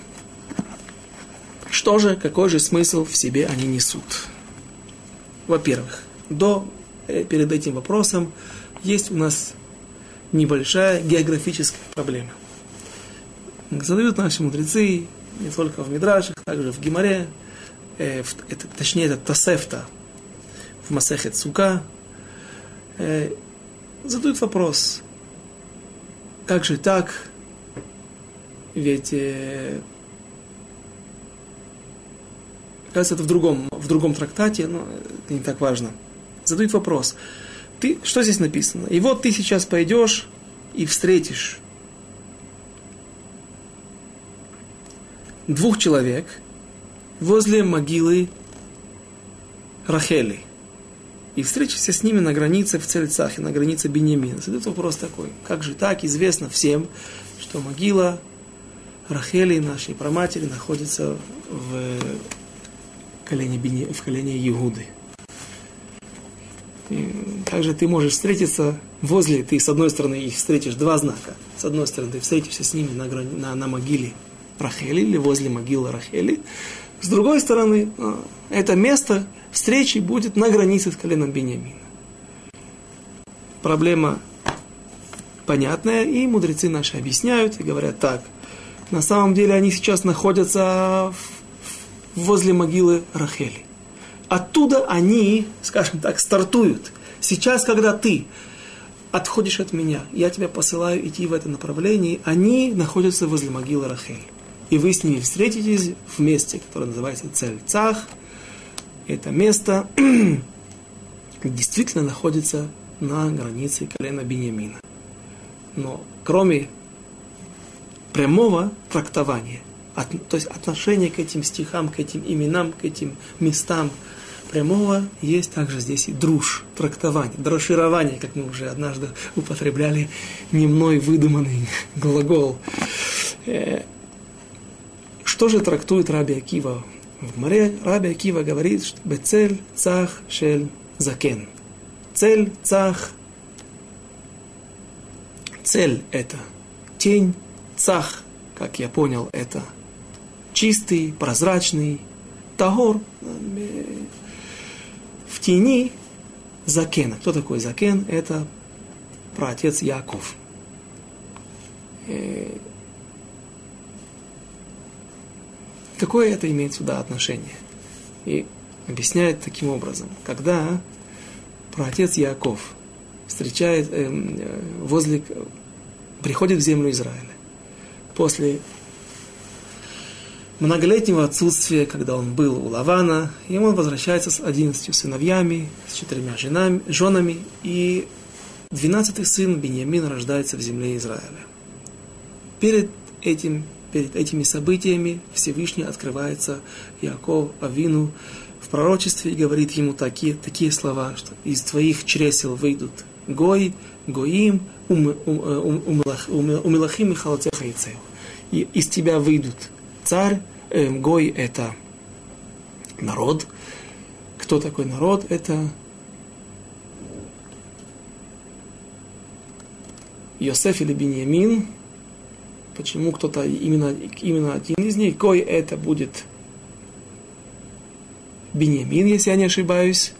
Что же, какой же смысл в себе они несут? Во-первых, до, э, перед этим вопросом есть у нас небольшая географическая проблема. Задают наши мудрецы, не только в Мидрашах, также в Гимаре, э, в, это, точнее, это Тосефта в Масехе Цука, э, задают вопрос, как же так, ведь э, кажется, это в другом, в другом трактате, но это не так важно. Задают вопрос. Ты, что здесь написано? И вот ты сейчас пойдешь и встретишь двух человек возле могилы Рахели. И встретишься с ними на границе в Цельцахе, на границе Беньямина. Задают вопрос такой. Как же так? Известно всем, что могила Рахели, нашей праматери, находится в колене, в колене Иуды. И также ты можешь встретиться возле, ты с одной стороны их встретишь два знака. С одной стороны, ты встретишься с ними на, на, на могиле Рахели или возле могилы Рахели. С другой стороны, а, это место встречи будет на границе с коленом Бениамина. Проблема понятная, и мудрецы наши объясняют и говорят так. На самом деле они сейчас находятся возле могилы Рахели. Оттуда они, скажем так, стартуют. Сейчас, когда ты отходишь от меня, я тебя посылаю идти в это направление, они находятся возле могилы Рахель. И вы с ними встретитесь в месте, которое называется Цель Цах. Это место действительно находится на границе колена Бениамина. Но кроме прямого трактования, от, то есть отношения к этим стихам, к этим именам, к этим местам прямого, есть также здесь и друж, трактование, дроширование, как мы уже однажды употребляли не мной выдуманный глагол. Э, что же трактует Раби Акива? В море Раби Акива говорит, что бецель цах шель закен. Цель цах. Цель это тень, цах, как я понял, это чистый, прозрачный, тагор, в тени Закена. Кто такой Закен? Это праотец Яков. Э, какое это имеет сюда отношение? И объясняет таким образом. Когда праотец Яков встречает э, э возле, приходит в землю Израиля, после многолетнего отсутствия, когда он был у Лавана, и он возвращается с одиннадцатью сыновьями, с четырьмя женами, женами, и двенадцатый сын Беньямин рождается в земле Израиля. Перед этим, перед этими событиями Всевышний открывается Яков Авину в пророчестве и говорит ему такие, такие слова, что из твоих чресел выйдут Гой, Гоим, Умилахим и Халатеха и из тебя выйдут царь, э, Гой – это народ. Кто такой народ? Это Йосеф или Беньямин. Почему кто-то именно, именно один из них? Гой – это будет Беньямин, если я не ошибаюсь.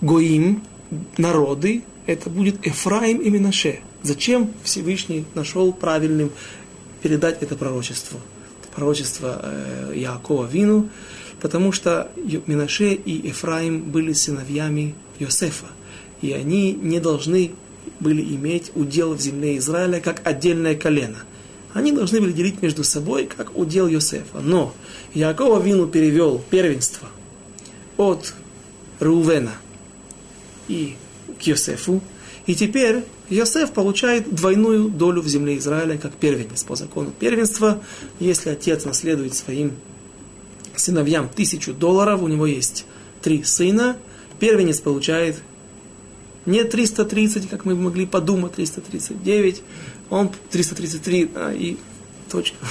Гоим – народы, это будет Эфраим и Минаше. Зачем Всевышний нашел правильным передать это пророчество? пророчество э, Яакова Вину, потому что Минаше и Ефраим были сыновьями Йосефа, и они не должны были иметь удел в земле Израиля как отдельное колено. Они должны были делить между собой как удел Йосефа. Но Яакова Вину перевел первенство от Рувена и к Йосефу, и теперь Йосеф получает двойную долю в земле Израиля как первенец по закону первенства. Если отец наследует своим сыновьям тысячу долларов, у него есть три сына, первенец получает не 330, как мы могли подумать, 339, он 333 а, и точка.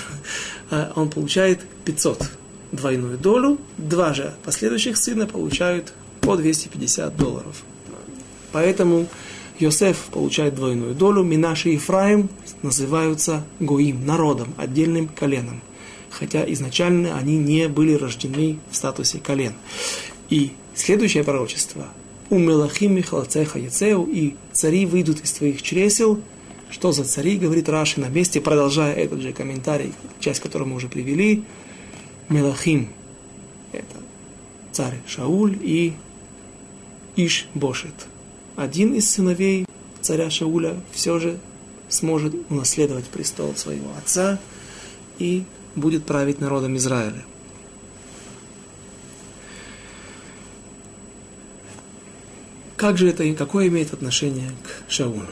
А, он получает 500 двойную долю, два же последующих сына получают по 250 долларов. Поэтому Йосеф получает двойную долю, Минаши и Ефраим называются Гоим, народом, отдельным коленом. Хотя изначально они не были рождены в статусе колен. И следующее пророчество. У Мелахим Михалцеха Яцеу, и цари выйдут из твоих чресел. Что за цари, говорит Раши на месте, продолжая этот же комментарий, часть которого мы уже привели. Мелахим – это царь Шауль и Иш Бошет – один из сыновей царя Шауля все же сможет унаследовать престол своего отца и будет править народом Израиля. Как же это и какое имеет отношение к Шаулу?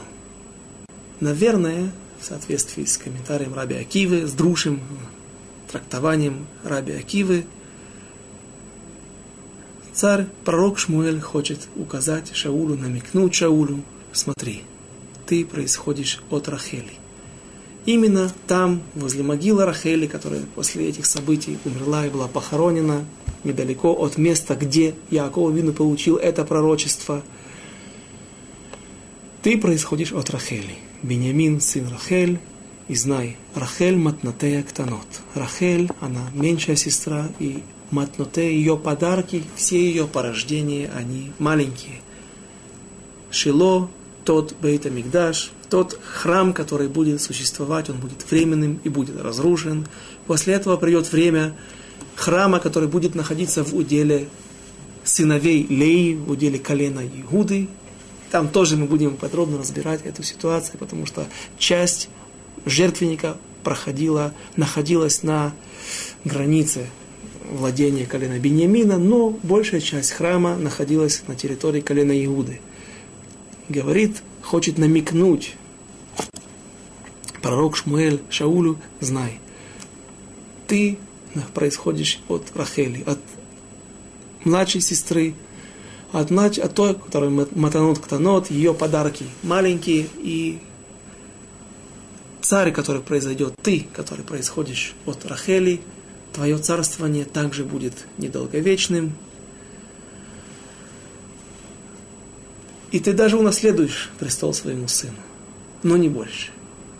Наверное, в соответствии с комментарием Раби Акивы, с друшим трактованием Раби Акивы, царь, пророк Шмуэль хочет указать Шаулу, намекнуть Шаулу, смотри, ты происходишь от Рахели. Именно там, возле могилы Рахели, которая после этих событий умерла и была похоронена, недалеко от места, где Яков Вину получил это пророчество, ты происходишь от Рахели. Бениамин, сын Рахель, и знай, Рахель матнатея ктанот. Рахель, она меньшая сестра, и матноте, ее подарки, все ее порождения, они маленькие. Шило, тот Бейта Мигдаш, тот храм, который будет существовать, он будет временным и будет разрушен. После этого придет время храма, который будет находиться в уделе сыновей Леи, в уделе колена Иуды. Там тоже мы будем подробно разбирать эту ситуацию, потому что часть жертвенника проходила, находилась на границе владения колена Бениамина, но большая часть храма находилась на территории колена Иуды. Говорит, хочет намекнуть пророк Шмуэль Шаулю, знай, ты происходишь от Рахели, от младшей сестры, от, от той, которая матанот ктанот, ее подарки маленькие, и царь, который произойдет, ты, который происходишь от Рахели, твое царствование также будет недолговечным, и ты даже унаследуешь престол своему сыну, но не больше.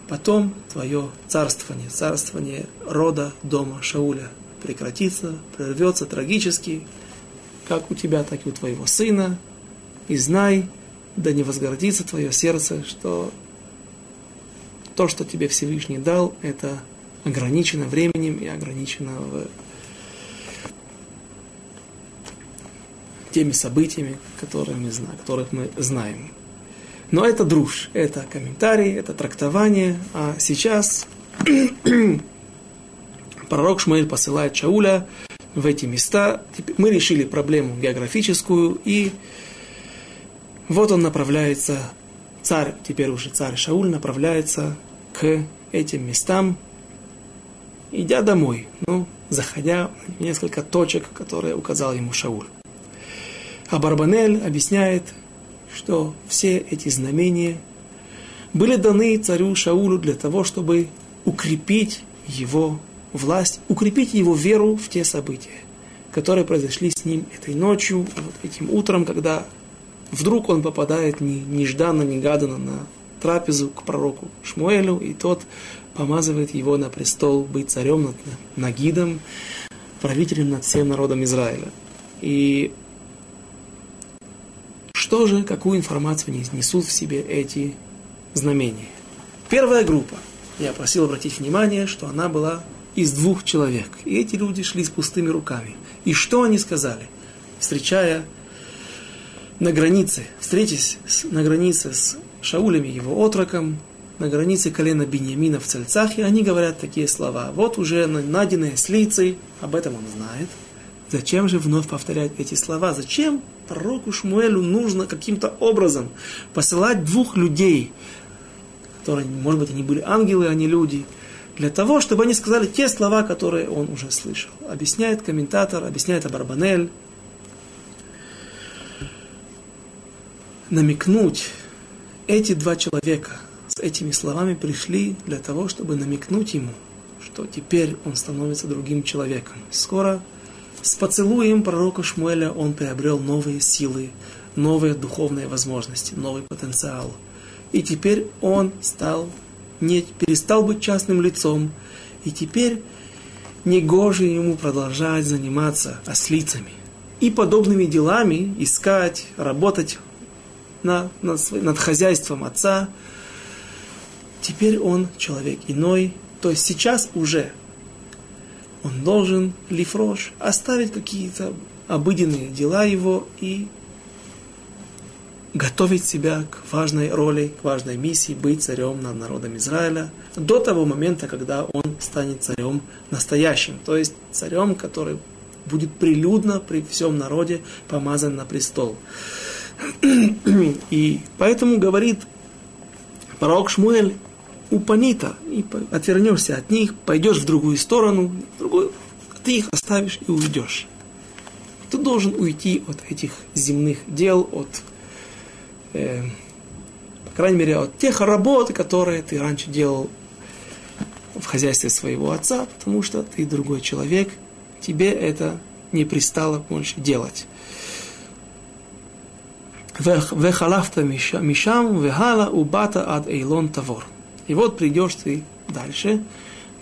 Потом твое царствование, царствование рода дома Шауля прекратится, прервется трагически, как у тебя, так и у твоего сына. И знай, да не возгордится твое сердце, что то, что тебе Всевышний дал, это ограничено временем и ограничено в теми событиями, знаем, которых мы знаем. Но это друж, это комментарий, это трактование. А сейчас пророк Шмаэль посылает Шауля в эти места. Мы решили проблему географическую, и вот он направляется, царь, теперь уже царь Шауль, направляется к этим местам, идя домой, ну, заходя в несколько точек, которые указал ему Шауль. А Барбанель объясняет, что все эти знамения были даны царю Шаулю для того, чтобы укрепить его власть, укрепить его веру в те события, которые произошли с ним этой ночью, вот этим утром, когда вдруг он попадает нежданно, негаданно на трапезу к пророку Шмуэлю, и тот помазывает его на престол быть царем над Нагидом, правителем над всем народом Израиля. И что же, какую информацию несут в себе эти знамения? Первая группа. Я просил обратить внимание, что она была из двух человек. И эти люди шли с пустыми руками. И что они сказали? Встречая на границе, встретясь на границе с Шаулем и его отроком, на границе колена Беньямина в Цельцах, и они говорят такие слова. Вот уже найденные с лицей, об этом он знает. Зачем же вновь повторять эти слова? Зачем пророку Шмуэлю нужно каким-то образом посылать двух людей, которые, может быть, они были ангелы, а не люди, для того, чтобы они сказали те слова, которые он уже слышал. Объясняет комментатор, объясняет Абарбанель. Намекнуть эти два человека с этими словами пришли для того, чтобы намекнуть ему, что теперь он становится другим человеком. Скоро с поцелуем пророка Шмуэля он приобрел новые силы, новые духовные возможности, новый потенциал. И теперь он стал, не перестал быть частным лицом, и теперь негоже ему продолжать заниматься ослицами и подобными делами, искать, работать на, над, над хозяйством отца. Теперь он человек иной, то есть сейчас уже он должен лифрош, оставить какие-то обыденные дела его и готовить себя к важной роли, к важной миссии быть царем над народом Израиля до того момента, когда он станет царем настоящим, то есть царем, который будет прилюдно при всем народе помазан на престол. И поэтому говорит пророк Шмуэль, упанита, и отвернешься от них, пойдешь в другую сторону, в другую, ты их оставишь и уйдешь. Ты должен уйти от этих земных дел, от, э, по крайней мере, от тех работ, которые ты раньше делал в хозяйстве своего отца, потому что ты другой человек, тебе это не пристало больше делать. וחלפת משם והלאה ובאת עד אילון תבור. И вот придешь ты дальше,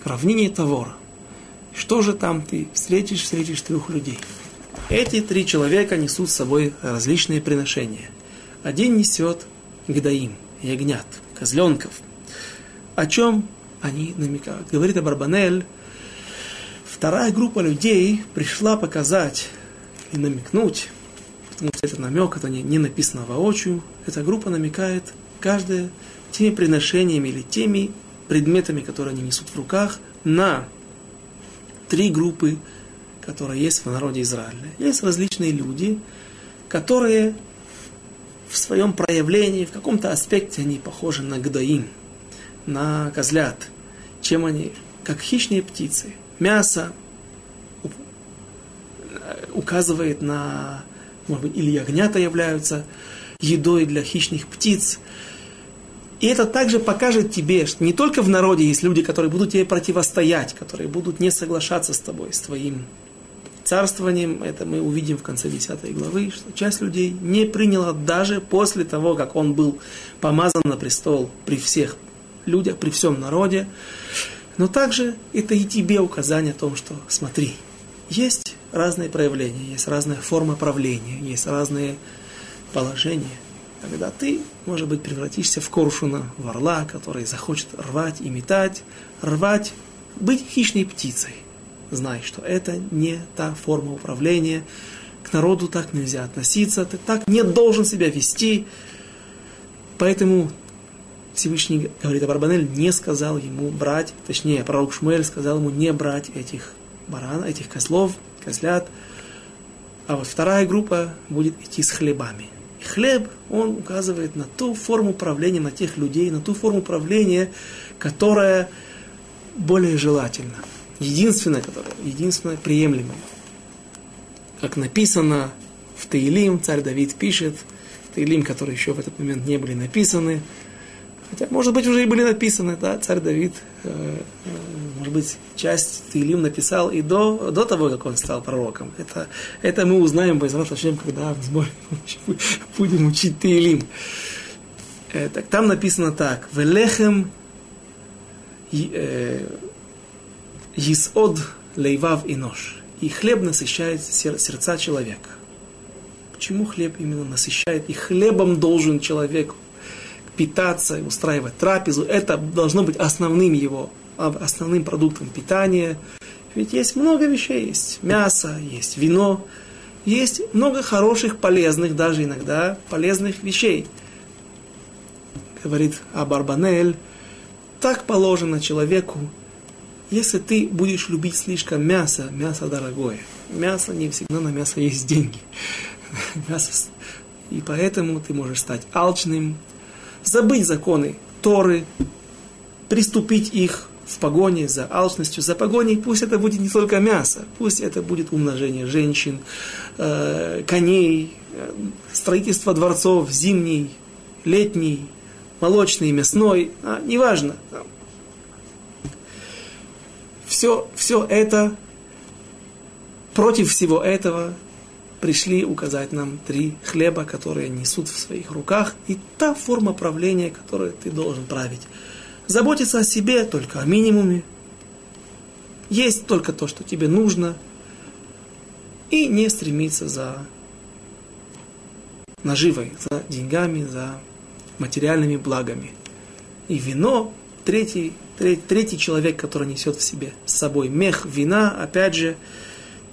к равнине Тавора. Что же там ты встретишь? Встретишь трех людей. Эти три человека несут с собой различные приношения. Один несет гдаим, ягнят, козленков. О чем они намекают? Говорит Абарбанель, вторая группа людей пришла показать и намекнуть, потому что это намек, это не, не написано воочию, эта группа намекает каждая теми приношениями или теми предметами, которые они несут в руках, на три группы, которые есть в народе Израиля. Есть различные люди, которые в своем проявлении, в каком-то аспекте они похожи на гдаим, на козлят. Чем они? Как хищные птицы. Мясо указывает на, может быть, или ягнята являются едой для хищных птиц. И это также покажет тебе, что не только в народе есть люди, которые будут тебе противостоять, которые будут не соглашаться с тобой, с твоим царствованием. Это мы увидим в конце 10 главы, что часть людей не приняла даже после того, как он был помазан на престол при всех людях, при всем народе. Но также это и тебе указание о том, что смотри, есть разные проявления, есть разная форма правления, есть разные положения когда ты, может быть, превратишься в коршуна, в орла, который захочет рвать и метать, рвать, быть хищной птицей. Знай, что это не та форма управления, к народу так нельзя относиться, ты так не должен себя вести. Поэтому Всевышний, говорит Абарбанель, не сказал ему брать, точнее, пророк Шмуэль сказал ему не брать этих баран, этих козлов, козлят. А вот вторая группа будет идти с хлебами – Хлеб, он указывает на ту форму правления, на тех людей, на ту форму правления, которая более желательна. Единственная, которая, единственная приемлемая. Как написано в Таилим, царь Давид пишет, Таилим, которые еще в этот момент не были написаны, хотя, может быть, уже и были написаны, да, царь Давид, э, э, может быть, часть Таилим написал и до, до того, как он стал пророком. Это, это мы узнаем, Байзрат когда будем учить Таилим. Э, так, там написано так. Велехем э, Исод лейвав и нож. И хлеб насыщает сердца человека. Почему хлеб именно насыщает? И хлебом должен человек питаться, устраивать трапезу. Это должно быть основным его основным продуктом питания. Ведь есть много вещей, есть мясо, есть вино, есть много хороших, полезных, даже иногда полезных вещей. Говорит Абарбанель, так положено человеку, если ты будешь любить слишком мясо, мясо дорогое. Мясо не всегда на мясо есть деньги. Мясо, и поэтому ты можешь стать алчным, забыть законы Торы, приступить их в погоне за алчностью, за погоней, пусть это будет не только мясо, пусть это будет умножение женщин, э, коней, э, строительство дворцов зимний, летний, молочный, мясной, а, неважно. Все, все это, против всего этого пришли указать нам три хлеба, которые несут в своих руках, и та форма правления, которую ты должен править заботиться о себе только о минимуме, есть только то, что тебе нужно, и не стремиться за наживой, за деньгами, за материальными благами. И вино, третий, третий, третий человек, который несет в себе с собой мех вина, опять же,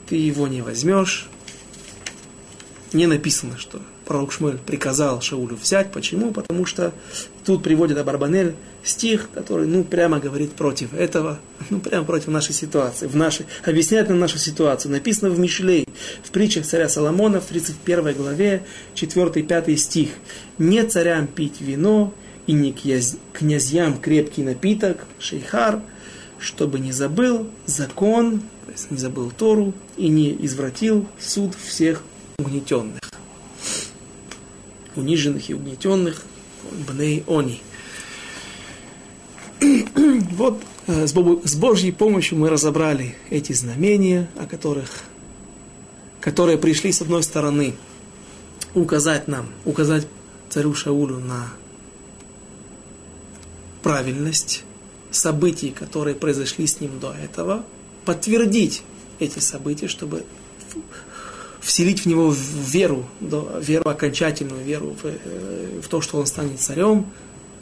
ты его не возьмешь. Не написано, что пророк Шмуэль приказал Шаулю взять. Почему? Потому что тут приводит Абарбанель стих, который, ну, прямо говорит против этого, ну, прямо против нашей ситуации, в нашей, объясняет нам нашу ситуацию. Написано в Мишлей, в притчах царя Соломона, в 31 главе, 4-5 стих. «Не царям пить вино, и не князьям крепкий напиток, шейхар, чтобы не забыл закон, то есть не забыл Тору, и не извратил суд всех угнетенных» униженных и угнетенных, бней они. Вот э, с Божьей помощью мы разобрали эти знамения, о которых, которые пришли с одной стороны указать нам, указать царю Шаулю на правильность событий, которые произошли с ним до этого, подтвердить эти события, чтобы вселить в него веру, веру окончательную, веру в, э, в то, что он станет царем,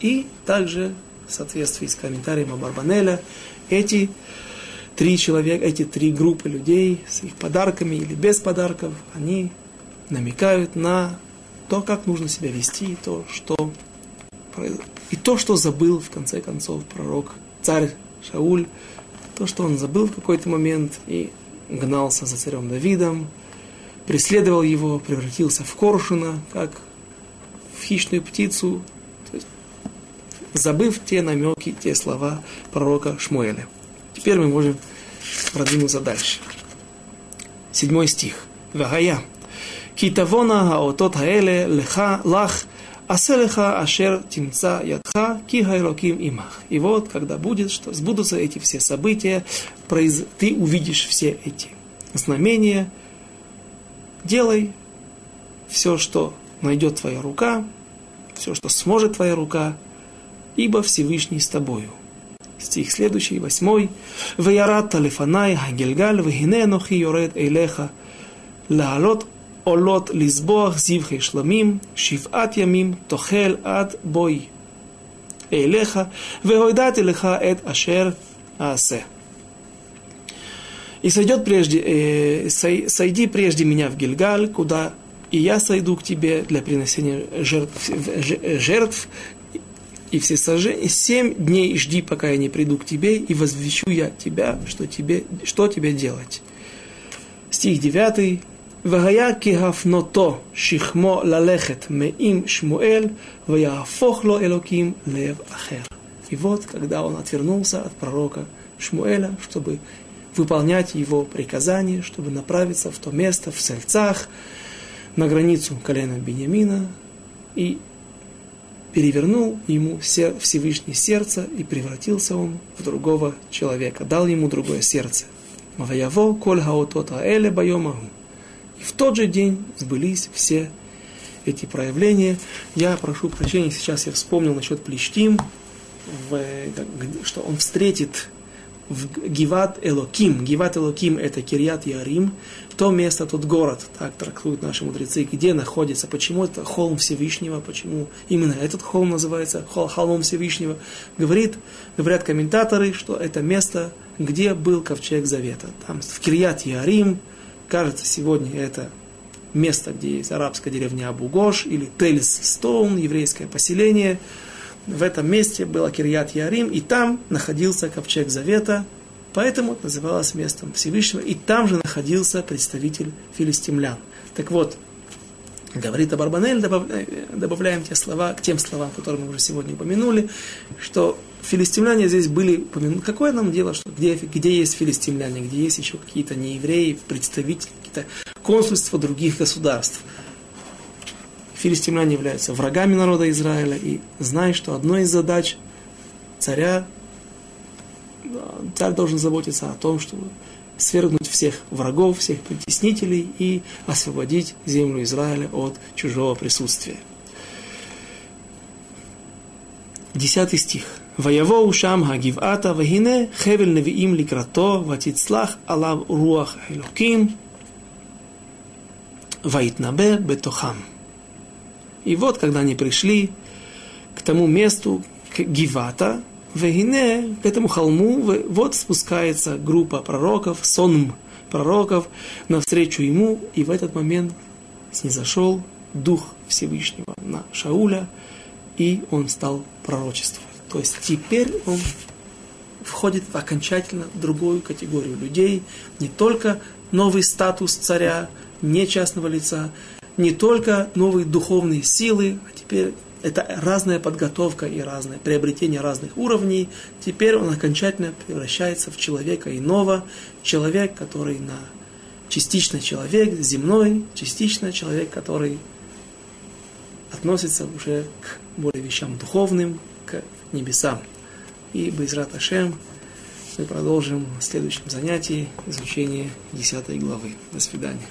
и также в соответствии с комментарием Абарбанеля, эти три человека, эти три группы людей с их подарками или без подарков, они намекают на то, как нужно себя вести, и то, что, и то, что забыл в конце концов пророк, царь Шауль, то, что он забыл в какой-то момент и гнался за царем Давидом, преследовал его, превратился в коршуна, как в хищную птицу, забыв те намеки, те слова пророка Шмуэля. Теперь мы можем продвинуться дальше. Седьмой стих. Вагая. Китавона хаотот хаэле леха лах аселеха ашер тимца ядха ки хайроким имах. И вот, когда будет, что сбудутся эти все события, ты увидишь все эти знамения, делай все, что найдет твоя рука, все, что сможет твоя рука, ибо Всевышний с тобою. Стих следующий, восьмой. «Ваярат талифанай хагельгаль, вегине нохи йоред эйлеха, лаалот олот лизбоах зивхей шламим, шиват ямим, тохел ад бой. Эйлеха, вегойдати леха эт ашер аасе». И сойдет прежде, э, сойди прежде меня в Гильгаль, куда и я сойду к тебе для приношения жертв, жертв и все сожжения. Семь дней жди, пока я не приду к тебе, и возвещу я тебя, что тебе, что тебе делать. Стих 9. והיה כהפנותו שכמו ללכת מעם שמואל, ויהפוך לו אלוקים лев אחר. И вот, когда он отвернулся от пророка Шмуэля, чтобы выполнять его приказания, чтобы направиться в то место, в Сельцах, на границу колена Бениамина, и перевернул ему Всевышний сердце, и превратился он в другого человека, дал ему другое сердце. Маваяво коль хаотота эле. И в тот же день сбылись все эти проявления. Я прошу прощения, сейчас я вспомнил насчет Плештим, что он встретит в Гиват Элоким. Гиват Элоким это Кирьят Ярим, то место, тот город, так трактуют наши мудрецы, где находится, почему это холм Всевышнего, почему именно этот холм называется хол, холмом Всевышнего. Говорит, говорят комментаторы, что это место, где был ковчег Завета. Там в Кирьят Ярим, кажется, сегодня это место, где есть арабская деревня Абугош или Тельс Стоун, еврейское поселение – в этом месте был Кирьят Ярим, и там находился ковчег Завета, поэтому это называлось местом Всевышнего, и там же находился представитель филистимлян. Так вот, говорит Абарбанель, добавляем те слова к тем словам, которые мы уже сегодня упомянули, что филистимляне здесь были упомянуты. Какое нам дело, что где, где есть филистимляне, где есть еще какие-то неевреи, представители, какие-то консульства других государств – филистимляне являются врагами народа Израиля, и знай, что одной из задач царя, царь должен заботиться о том, чтобы свергнуть всех врагов, всех притеснителей и освободить землю Израиля от чужого присутствия. Десятый стих. «Ваявоу шам хагивата вагине хевель невиим ликрато ватицлах алав руах элоким ваитнабе бетохам». И вот, когда они пришли к тому месту, к Гивата, Вегине, к этому холму, вот спускается группа пророков, сонм пророков, навстречу ему, и в этот момент снизошел Дух Всевышнего на Шауля, и он стал пророчествовать. То есть теперь он входит в окончательно другую категорию людей, не только новый статус царя, не частного лица, не только новые духовные силы, а теперь это разная подготовка и разное приобретение разных уровней. Теперь он окончательно превращается в человека иного, человек, который на частично человек земной, частично человек, который относится уже к более вещам духовным, к небесам. И Байзрат Ашем мы продолжим в следующем занятии изучение 10 главы. До свидания.